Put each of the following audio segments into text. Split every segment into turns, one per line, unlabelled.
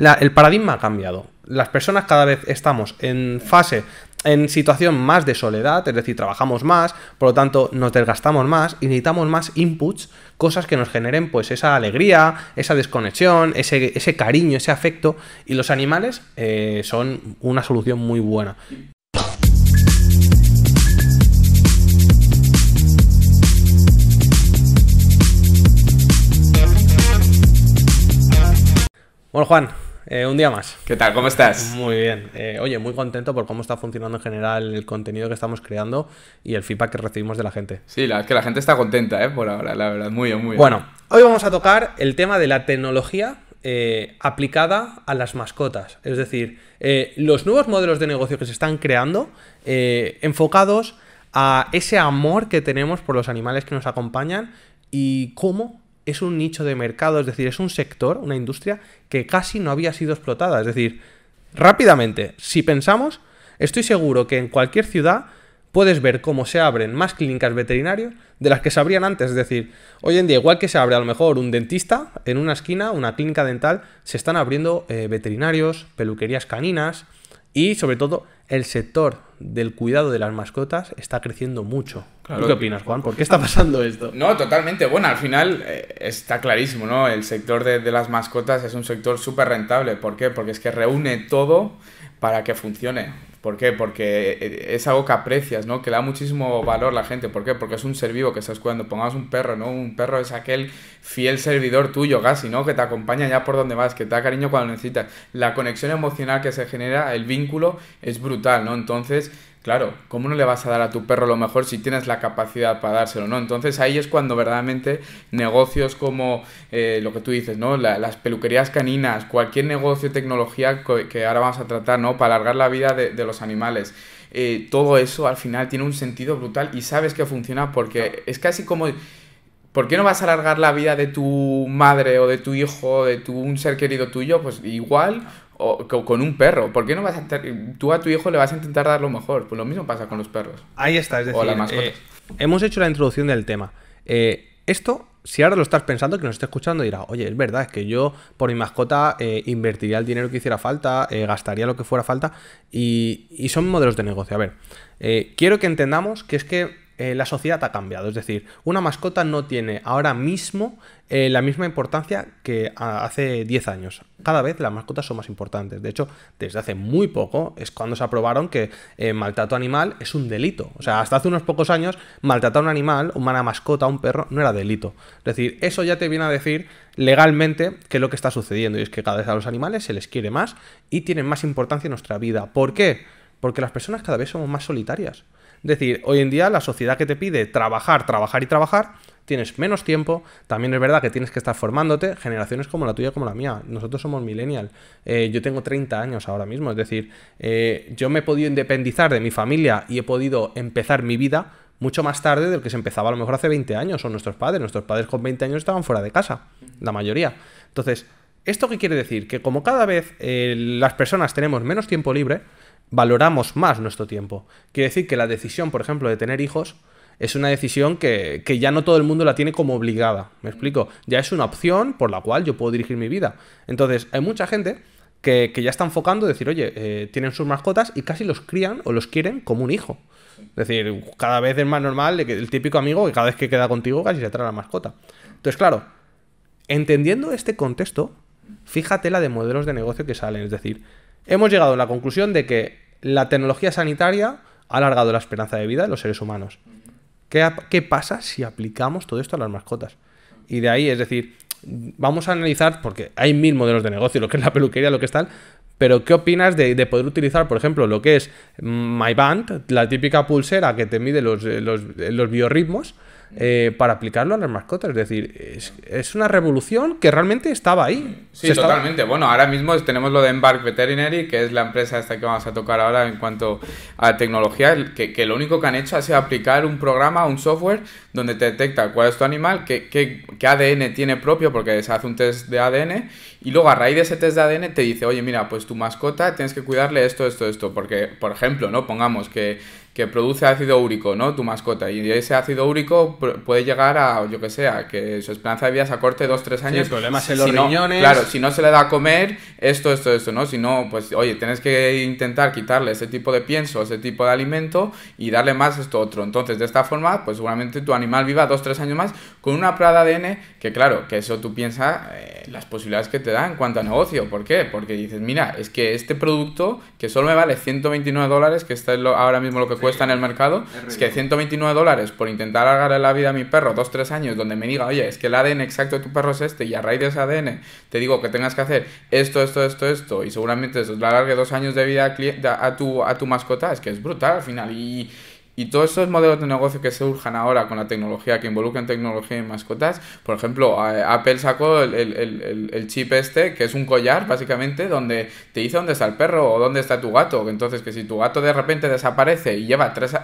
el paradigma ha cambiado. Las personas cada vez estamos en fase en situación más de soledad, es decir, trabajamos más, por lo tanto nos desgastamos más y necesitamos más inputs, cosas que nos generen pues esa alegría, esa desconexión, ese, ese cariño, ese afecto y los animales eh, son una solución muy buena. Bueno, Juan, eh, un día más.
¿Qué tal? ¿Cómo estás?
Muy bien. Eh, oye, muy contento por cómo está funcionando en general el contenido que estamos creando y el feedback que recibimos de la gente.
Sí, la, que la gente está contenta, ¿eh? Por ahora, la verdad. Muy bien, muy bien.
Bueno, hoy vamos a tocar el tema de la tecnología eh, aplicada a las mascotas. Es decir, los nuevos modelos de negocio que se están creando enfocados a ese amor que tenemos por los animales que nos acompañan y cómo es un nicho de mercado, es decir, es un sector, una industria que casi no había sido explotada. Es decir, rápidamente, si pensamos, estoy seguro que en cualquier ciudad puedes ver cómo se abren más clínicas veterinarias de las que se abrían antes. Es decir, hoy en día, igual que se abre a lo mejor un dentista en una esquina, una clínica dental, se están abriendo eh, veterinarios, peluquerías caninas y sobre todo el sector del cuidado de las mascotas está creciendo mucho. ¿Qué opinas, Juan? ¿Por qué está pasando esto?
No, totalmente. Bueno, al final eh, está clarísimo, ¿no? El sector de, de las mascotas es un sector súper rentable. ¿Por qué? Porque es que reúne todo para que funcione. ¿Por qué? Porque eh, es algo que aprecias, ¿no? Que da muchísimo valor a la gente. ¿Por qué? Porque es un ser vivo que estás cuidando. Pongamos un perro, ¿no? Un perro es aquel fiel servidor tuyo, casi, ¿no? Que te acompaña ya por donde vas, que te da cariño cuando necesitas. La conexión emocional que se genera, el vínculo, es brutal, ¿no? Entonces, Claro, ¿cómo no le vas a dar a tu perro lo mejor si tienes la capacidad para dárselo, no? Entonces ahí es cuando verdaderamente negocios como eh, lo que tú dices, ¿no? las peluquerías caninas, cualquier negocio, de tecnología que ahora vamos a tratar, ¿no? Para alargar la vida de, los animales. Eh, todo eso al final tiene un sentido brutal y sabes que funciona porque es casi como... ¿Por qué no vas a alargar la vida de tu madre o de tu hijo, de tu, un ser querido tuyo? Pues igual o, con un perro. ¿Por qué no vas a tú a tu hijo le vas a intentar dar lo mejor? Pues lo mismo pasa con los perros.
Ahí está, es decir, eh, hemos hecho la introducción del tema. Eh, esto, si ahora lo estás pensando, que nos esté escuchando, dirá, oye, es verdad, es que yo por mi mascota eh, invertiría el dinero que hiciera falta, gastaría lo que fuera falta, y, y, son modelos de negocio. A ver, quiero que entendamos que es que eh, la sociedad ha cambiado. Es decir, una mascota no tiene ahora mismo eh, la misma importancia que hace 10 años. Cada vez las mascotas son más importantes. De hecho, desde hace muy poco es cuando se aprobaron que eh, maltrato animal es un delito. O sea, hasta hace unos pocos años maltratar a un animal, una mascota, un perro, no era delito. Es decir, eso ya te viene a decir legalmente qué es lo que está sucediendo. Y es que cada vez a los animales se les quiere más y tienen más importancia en nuestra vida. ¿Por qué? Porque las personas cada vez somos más solitarias. Es decir, hoy en día la sociedad que te pide trabajar, trabajar y trabajar, tienes menos tiempo, también es verdad que tienes que estar formándote, generaciones como la tuya, como la mía, nosotros somos millennial, eh, yo tengo 30 años ahora mismo, es decir, eh, yo me he podido independizar de mi familia y he podido empezar mi vida mucho más tarde de lo que se empezaba a lo mejor hace 20 años, o nuestros padres, nuestros padres con 20 años estaban fuera de casa, la mayoría. Entonces, ¿esto qué quiere decir? Que como cada vez eh, las personas tenemos menos tiempo libre, valoramos más nuestro tiempo. Quiere decir que la decisión, por ejemplo, de tener hijos es una decisión que, ya no todo el mundo la tiene como obligada. ¿Me explico? Ya es una opción por la cual yo puedo dirigir mi vida. Entonces, hay mucha gente que, ya está enfocando, decir, oye, eh, tienen sus mascotas y casi los crían o los quieren como un hijo. Es decir, cada vez es más normal que el típico amigo que cada vez que queda contigo casi se trae la mascota. Entonces, claro, entendiendo este contexto, fíjate la de modelos de negocio que salen. Es decir, hemos llegado a la conclusión de que la tecnología sanitaria ha alargado la esperanza de vida de los seres humanos. ¿Qué, pasa si aplicamos todo esto a las mascotas? Y de ahí, es decir, vamos a analizar, porque hay mil modelos de negocio, lo que es la peluquería, lo que es tal, pero ¿qué opinas de, poder utilizar, por ejemplo, lo que es MyBand, la típica pulsera que te mide los, los, los biorritmos? Eh, para aplicarlo a las mascotas. Es decir, es, una revolución que realmente estaba ahí.
Sí, totalmente. Bueno, ahora mismo tenemos lo de Embark Veterinary, que es la empresa esta que vamos a tocar ahora en cuanto a tecnología, que, que lo único que han hecho ha sido aplicar un programa, un software, donde te detecta cuál es tu animal, qué, qué, qué ADN tiene propio, porque se hace un test de ADN, y luego a raíz de ese test de ADN te dice, oye, mira, pues tu mascota tienes que cuidarle esto, esto, esto, porque, por ejemplo, ¿no? Pongamos que que produce ácido úrico, ¿no? Tu mascota. Y ese ácido úrico puede llegar a, yo que sé, que su esperanza de vida se acorte 2-3 años.
Sí, problemas en los riñones.
claro, si no se le da a comer, esto, esto, esto, ¿no? Si no, pues, oye, tienes que intentar quitarle ese tipo de pienso, ese tipo de alimento y darle más esto otro. Entonces, de esta forma, pues seguramente tu animal viva dos, tres años más con una prueba de ADN que, claro, que eso tú piensas eh, las posibilidades que te da en cuanto a negocio. ¿Por qué? Porque dices, mira, es que este producto que solo me vale 129 dólares, que está ahora mismo lo que cuesta en el mercado, es, que 129 dólares por intentar alargarle la vida a mi perro dos, tres años, donde me diga, oye, es que el ADN exacto de tu perro es este, y a raíz de ese ADN te digo que tengas que hacer esto, esto, esto, esto, y seguramente eso le alargue dos años de vida a, tu, a tu mascota, es que es brutal al final. Y, y todos esos modelos de negocio que se urjan ahora con la tecnología, que involucran tecnología y mascotas, por ejemplo, Apple sacó el, chip este, que es un collar, básicamente, donde te dice dónde está el perro o dónde está tu gato. Entonces, que si tu gato de repente desaparece y lleva tres,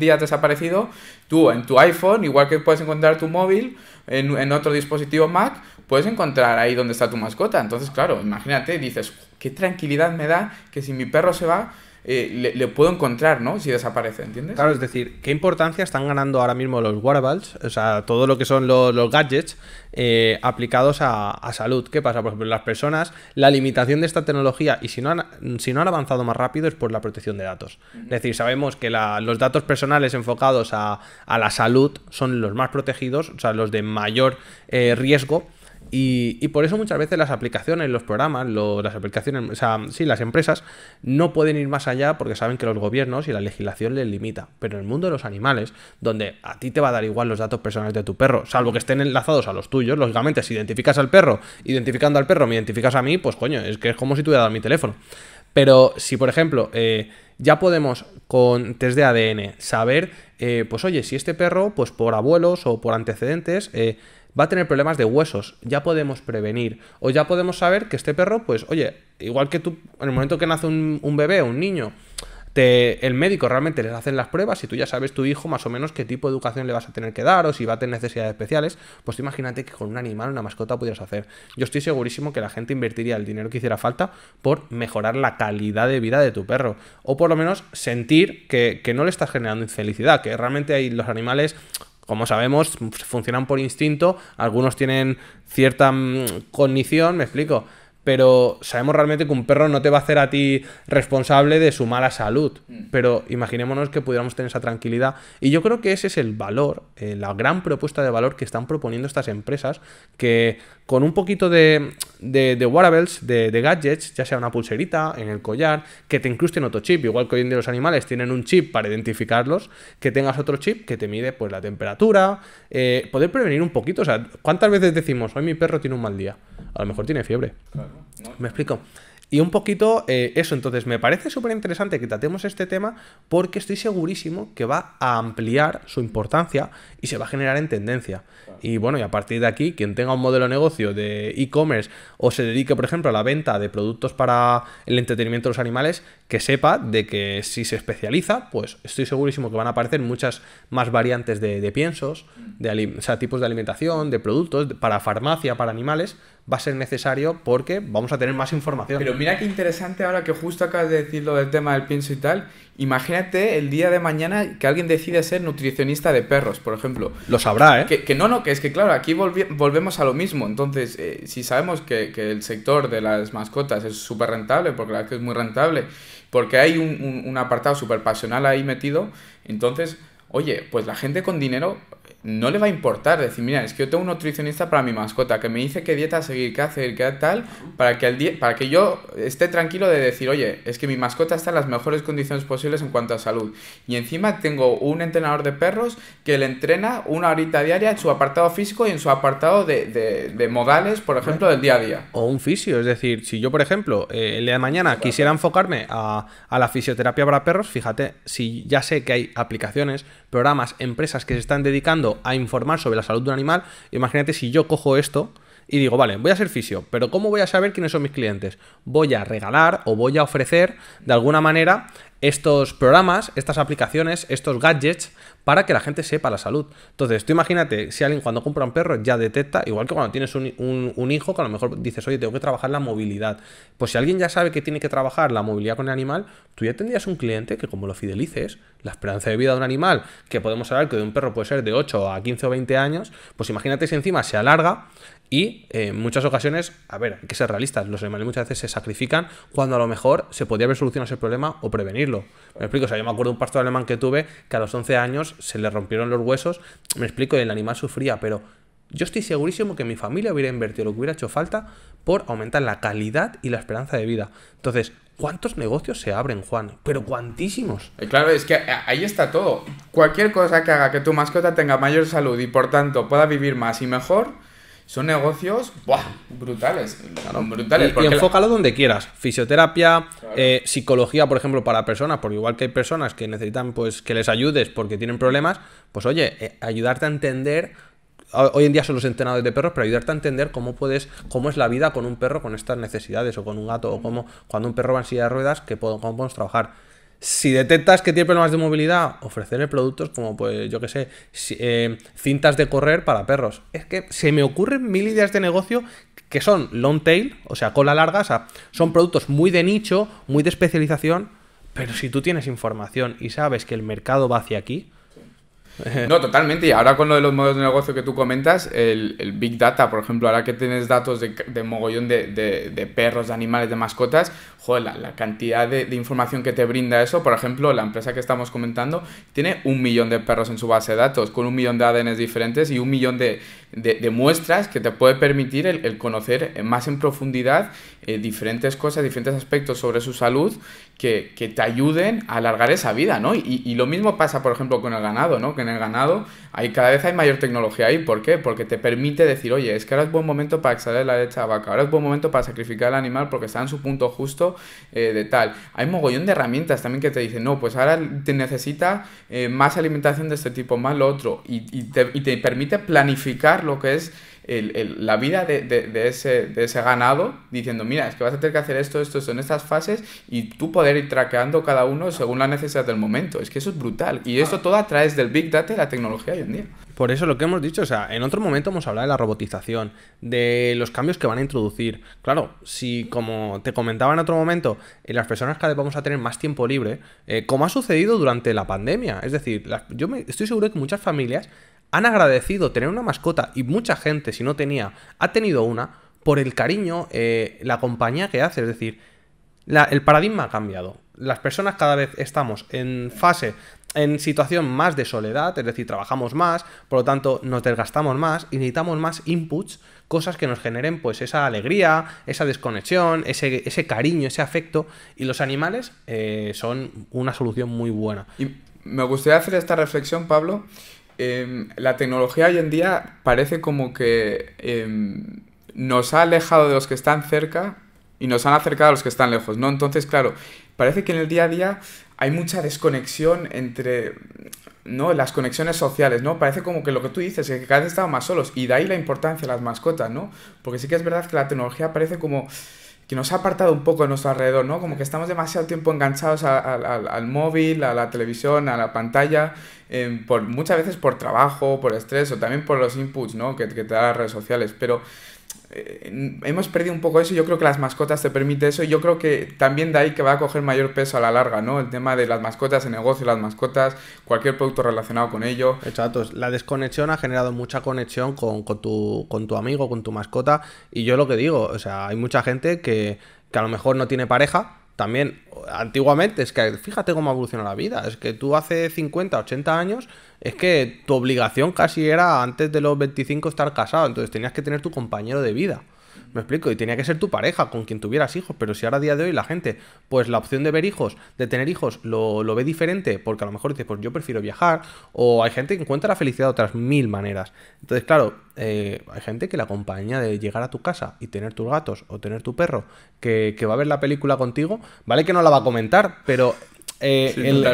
días desaparecido, tú en tu iPhone, igual que puedes encontrar tu móvil en, en otro dispositivo Mac, puedes encontrar ahí dónde está tu mascota. Entonces, claro, imagínate, dices, qué tranquilidad me da que si mi perro se va eh, le, puedo encontrar, ¿no? Si desaparece, ¿entiendes?
Claro, es decir, ¿qué importancia están ganando ahora mismo los wearables? O sea, todo lo que son los, gadgets eh, aplicados a, salud. ¿Qué pasa? Por ejemplo, las personas, la limitación de esta tecnología, y si no han, si no han avanzado más rápido, es por la protección de datos. Es decir, sabemos que los datos personales enfocados a, la salud son los más protegidos, o sea, los de mayor eh, riesgo y, por eso muchas veces las aplicaciones, los programas, las aplicaciones, o sea, sí, las empresas no pueden ir más allá porque saben que los gobiernos y la legislación les limita. Pero en el mundo de los animales, donde a ti te va a dar igual los datos personales de tu perro, salvo que estén enlazados a los tuyos, lógicamente, si identificas al perro, identificando al perro, me identificas a mí, pues coño, es que es como si te hubiera dado mi teléfono. Pero si, por ejemplo, eh, ya podemos con test de ADN saber, eh, pues oye, si este perro, pues por abuelos o por antecedentes, eh, va a tener problemas de huesos, ya podemos prevenir. O ya podemos saber que este perro, pues, oye, igual que tú, en el momento que nace un, un bebé o un niño, te, el médico realmente les hacen las pruebas y tú ya sabes tu hijo más o menos qué tipo de educación le vas a tener que dar o si va a tener necesidades especiales, pues imagínate que con un animal, una mascota pudieras hacer. Yo estoy segurísimo que la gente invertiría el dinero que hiciera falta por mejorar la calidad de vida de tu perro o por lo menos sentir que, que no le estás generando infelicidad, que realmente hay los animales como sabemos, funcionan por instinto, algunos tienen cierta mm, cognición, me explico, pero sabemos realmente que un perro no te va a hacer a ti responsable de su mala salud. Mm. Pero imaginémonos que pudiéramos tener esa tranquilidad. Y yo creo que ese es el valor, eh, la gran propuesta de valor que están proponiendo estas empresas, que con un poquito de, de, wearables, de, gadgets, ya sea una pulserita en el collar, que te incrusten otro chip, igual que hoy en día los animales tienen un chip para identificarlos, que tengas otro chip que te mide pues la temperatura, eh, poder prevenir un poquito. O sea, ¿cuántas veces decimos, hoy mi perro tiene un mal día? A lo mejor tiene fiebre. ¿Me explico? Y un poquito eh, eso, entonces me parece súper interesante que tratemos este tema porque estoy segurísimo que va a ampliar su importancia y se va a generar en tendencia. Y bueno, y a partir de aquí, quien tenga un modelo de negocio de e-commerce o se dedique, por ejemplo, a la venta de productos para el entretenimiento de los animales, que sepa de que si se especializa, pues estoy segurísimo que van a aparecer muchas más variantes de, piensos, de, o sea, tipos de alimentación, de productos para farmacia, para animales, va a ser necesario porque vamos a tener más información.
Pero mira qué interesante ahora que justo acabas de decir lo del tema del pienso y tal. Imagínate el día de mañana que alguien decide ser nutricionista de perros, por ejemplo.
Lo sabrá,
¿eh? Que, no, no, que es que claro, aquí volvemos a lo mismo. Entonces, eh, si sabemos que, el sector de las mascotas es súper rentable, porque la verdad que es muy rentable, porque hay un, un apartado súper pasional ahí metido, entonces, oye, pues la gente con dinero no le va a importar decir, mira, es que yo tengo un nutricionista para mi mascota que me dice qué dieta seguir, qué hacer, qué tal, para que, el para que yo esté tranquilo de decir, oye, es que mi mascota está en las mejores condiciones posibles en cuanto a salud. Y encima tengo un entrenador de perros que le entrena una horita diaria en su apartado físico y en su apartado de, modales, por ejemplo, del día a día.
O un fisio, es decir, si yo, por ejemplo, eh, el día de mañana quisiera enfocarme a la fisioterapia para perros, fíjate, si ya sé que hay aplicaciones, programas, empresas que se están dedicando a informar sobre la salud de un animal, imagínate si yo cojo esto y digo, vale, voy a ser fisio, pero ¿cómo voy a saber quiénes son mis clientes? Voy a regalar o voy a ofrecer de alguna manera estos programas, estas aplicaciones, estos gadgets para que la gente sepa la salud. Entonces, tú imagínate, si alguien cuando compra un perro ya detecta, igual que cuando tienes un, hijo, que a lo mejor dices, oye, tengo que trabajar la movilidad. Pues si alguien ya sabe que tiene que trabajar la movilidad con el animal, tú ya tendrías un cliente que como lo fidelices, la esperanza de vida de un animal, que podemos hablar que de un perro puede ser de 8 a 15 o 20 años, pues imagínate si encima se alarga y eh, en muchas ocasiones, a ver, hay que ser realistas, los animales muchas veces se sacrifican cuando a lo mejor se podría haber solucionado ese problema o prevenirlo. Me explico, o sea, yo me acuerdo de un pastor alemán que tuve que a los 11 años se le rompieron los huesos, me explico, el animal sufría, pero yo estoy segurísimo que mi familia hubiera invertido lo que hubiera hecho falta por aumentar la calidad y la esperanza de vida. Entonces, ¿cuántos negocios se abren, Juan? Pero cuantísimos.
Eh, claro, es que ahí está todo. Cualquier cosa que haga que tu mascota tenga mayor salud y por tanto pueda vivir más y mejor, son negocios brutales. brutales
y, enfócalo donde quieras. Fisioterapia, eh, psicología, por ejemplo, para personas, porque igual que hay personas que necesitan pues que les ayudes porque tienen problemas, pues oye, eh, ayudarte a entender. Hoy en día son los entrenadores de perros, pero ayudarte a entender cómo puedes, cómo es la vida con un perro con estas necesidades, o con un gato, o cómo cuando un perro va en silla de ruedas, que cómo podemos trabajar si detectas que tiene problemas de movilidad, ofrecerle productos como, pues, yo que sé, eh, cintas de correr para perros. Es que se me ocurren mil ideas de negocio que son long tail, o sea, cola larga, o sea, son productos muy de nicho, muy de especialización, pero si tú tienes información y sabes que el mercado va hacia aquí,
no, totalmente. Y ahora con lo de los modelos de negocio que tú comentas, el, Big Data, por ejemplo, ahora que tienes datos de, mogollón de, perros, de animales, de mascotas, joder, la, cantidad de, información que te brinda eso, por ejemplo, la empresa que estamos comentando tiene un millón de perros en su base de datos, con un millón de ADNs diferentes y un millón de, muestras que te puede permitir el, conocer más en profundidad eh, diferentes cosas, diferentes aspectos sobre su salud que, te ayuden a alargar esa vida, ¿no? Y, lo mismo pasa, por ejemplo, con el ganado, ¿no? En el ganado hay, cada vez hay mayor tecnología ahí. ¿Por qué? Porque te permite decir, oye, es que ahora es buen momento para extraer la leche a vaca, ahora es buen momento para sacrificar al animal porque está en su punto justo eh, de tal. Hay mogollón de herramientas también que te dicen, no, pues ahora te necesita eh, más alimentación de este tipo, más lo otro, y te permite planificar lo que es la vida de, ese, de ese ganado diciendo, mira, es que vas a tener que hacer esto, esto, esto en estas fases y tú poder ir traqueando cada uno según la necesidad del momento. Es que eso es brutal. Y eso todo a través del Big Data y la tecnología hoy en día.
Por eso lo que hemos dicho, o sea, en otro momento hemos hablado de la robotización, de los cambios que van a introducir. Claro, si como te comentaba en otro momento, en las personas cada vez vamos a tener más tiempo libre, eh, como ha sucedido durante la pandemia. Es decir, yo me, estoy seguro de que muchas familias han agradecido tener una mascota y mucha gente, si no tenía, ha tenido una por el cariño, eh, la compañía que hace. Es decir, el paradigma ha cambiado. Las personas cada vez estamos en fase, en situación más de soledad, es decir, trabajamos más, por lo tanto nos desgastamos más y necesitamos más inputs, cosas que nos generen pues esa alegría, esa desconexión, ese, ese cariño, ese afecto. Y los animales eh, son una solución muy buena.
Y me gustaría hacer esta reflexión, Pablo, Em, la tecnología hoy en día parece como que em, nos ha alejado de los que están cerca y nos han acercado a los que están lejos, ¿no? Entonces, claro, parece que en el día a día hay mucha desconexión entre ¿no? las conexiones sociales, ¿no? Parece como que lo que tú dices, es que cada vez estamos más solos, y de ahí la importancia de las mascotas, ¿no? Porque sí que es verdad que la tecnología parece como que nos ha apartado un poco de nuestro alrededor, ¿no? Como que estamos demasiado tiempo enganchados al móvil, a la televisión, a la pantalla, em, por, muchas veces por trabajo, por estrés o también por los inputs, ¿no? Que, que te dan las redes sociales. Pero eh, hemos perdido un poco eso. Yo creo que las mascotas te permite eso. Y yo creo que también de ahí que va a coger mayor peso a la larga, ¿no? El tema de las mascotas, el negocio, las mascotas, cualquier producto relacionado con ello.
Exacto. La desconexión ha generado mucha conexión con, tu, con tu amigo, con tu mascota. Y yo lo que digo, o sea, hay mucha gente que, que a lo mejor no tiene pareja también antiguamente, es que fíjate cómo ha evolucionado la vida, es que tú hace 50, 80 años, es que tu obligación casi era antes de los 25 estar casado, entonces tenías que tener tu compañero de vida. Me explico, y tenía que ser tu pareja con quien tuvieras hijos, pero si ahora a día de hoy la gente, pues la opción de ver hijos, de tener hijos, lo, ve diferente, porque a lo mejor dice, pues yo prefiero viajar, o hay gente que encuentra la felicidad de otras mil maneras. Entonces, claro, eh, hay gente que la compañía de llegar a tu casa y tener tus gatos o tener tu perro que, que va a ver la película contigo, vale que no la va a comentar, pero eh, el,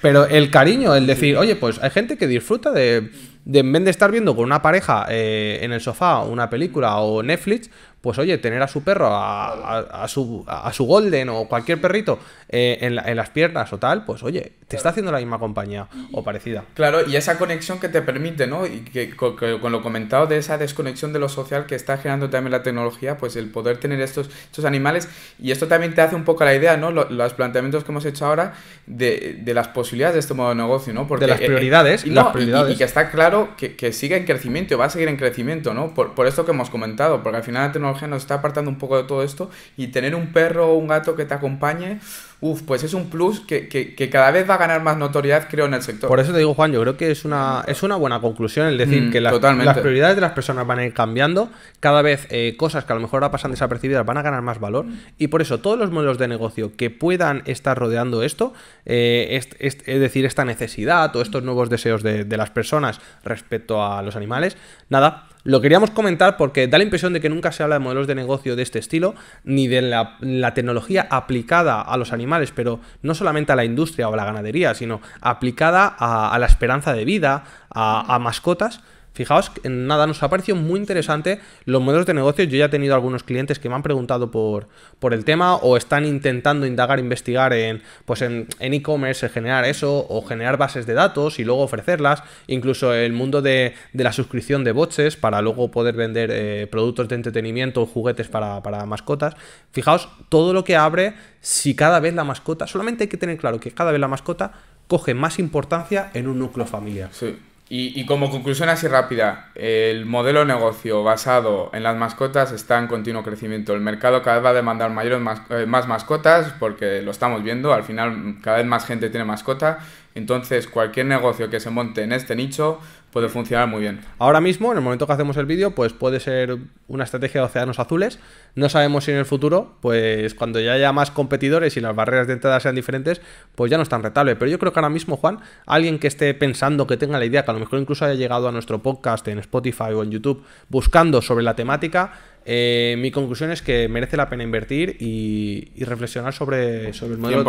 pero el cariño, el decir, oye, pues hay gente que disfruta de, de en vez de estar viendo con una pareja eh, en el sofá una película o Netflix, pues oye, tener a su perro, a, su, a su golden o cualquier perrito eh, en, en, las piernas o tal, pues oye, te está haciendo la misma compañía o parecida.
Claro, y esa conexión que te permite, ¿no? Y que con, lo comentado de esa desconexión de lo social que está generando también la tecnología, pues el poder tener estos, estos animales, y esto también te hace un poco la idea, ¿no? Los, planteamientos que hemos hecho ahora de, de, las posibilidades de este modo de negocio, ¿no?
Porque, de las eh, prioridades.
y,
las prioridades.
Y, que está claro que, que, sigue en crecimiento, va a seguir en crecimiento, ¿no? Por, por esto que hemos comentado, porque al final la tecnología nos está apartando un poco de todo esto y tener un perro o un gato que te acompañe Uf, pues es un plus que, que, cada vez va a ganar más notoriedad, creo, en el sector.
Por eso te digo, Juan, yo creo que es una, es una buena conclusión el decir mm, que las, las, prioridades de las personas van a ir cambiando, cada vez eh, cosas que a lo mejor ahora pasan desapercibidas van a ganar más valor, y por eso todos los modelos de negocio que puedan estar rodeando esto, eh, es, decir, esta necesidad o estos nuevos deseos de, de las personas respecto a los animales, nada, lo queríamos comentar porque da la impresión de que nunca se habla de modelos de negocio de este estilo, ni de la, tecnología aplicada a los animales, pero no solamente a la industria o a la ganadería, sino aplicada a, la esperanza de vida, a mascotas Fijaos, nada, nos ha parecido muy interesante los modelos de negocio. Yo ya he tenido algunos clientes que me han preguntado por, por el tema o están intentando indagar, investigar en pues en e-commerce, generar eso o generar bases de datos y luego ofrecerlas. Incluso el mundo de, la suscripción de boxes para luego poder vender eh, productos de entretenimiento o juguetes para, para mascotas. Fijaos, todo lo que abre si cada vez la mascota, solamente hay que tener claro que cada vez la mascota coge más importancia en un núcleo familiar.
Sí. Y, como conclusión así rápida, el modelo de negocio basado en las mascotas está en continuo crecimiento. El mercado cada vez va a demandar mayores eh, más mascotas porque lo estamos viendo, al final cada vez más gente tiene mascota, entonces cualquier negocio que se monte en este nicho puede funcionar muy bien.
Ahora mismo, en el momento que hacemos el vídeo, pues puede ser una estrategia de océanos azules. No sabemos si en el futuro, pues cuando ya haya más competidores y las barreras de entrada sean diferentes, pues ya no es tan rentable. Pero yo creo que ahora mismo, Juan, alguien que esté pensando, que tenga la idea, que a lo mejor incluso haya llegado a nuestro podcast en Spotify o en YouTube, buscando sobre la temática, eh, mi conclusión es que merece la pena invertir y, reflexionar sobre, sobre el, modelo,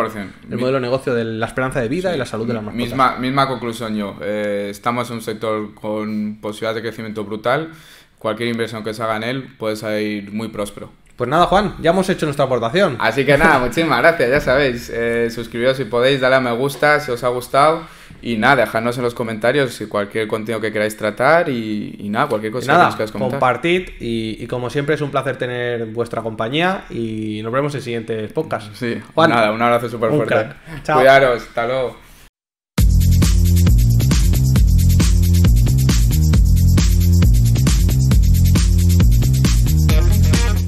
el modelo de negocio de la esperanza de vida y la salud de la mascotas.
Misma, misma conclusión yo. Eh, estamos en un sector con posibilidades de crecimiento brutal. Cualquier inversión que se haga en él puede salir muy próspero.
Pues nada, Juan, ya hemos hecho nuestra aportación.
Así que nada, muchísimas gracias, ya sabéis. Eh, suscribiros si podéis, dale a me gusta si os ha gustado. Y nada, dejadnos en los comentarios si cualquier contenido que queráis tratar y, nada, cualquier cosa
que nos queráis comentar. Compartid y, como siempre es un placer tener vuestra compañía y nos vemos en siguientes podcasts.
Sí, Juan, nada, un abrazo súper fuerte. Cuidaros, hasta luego.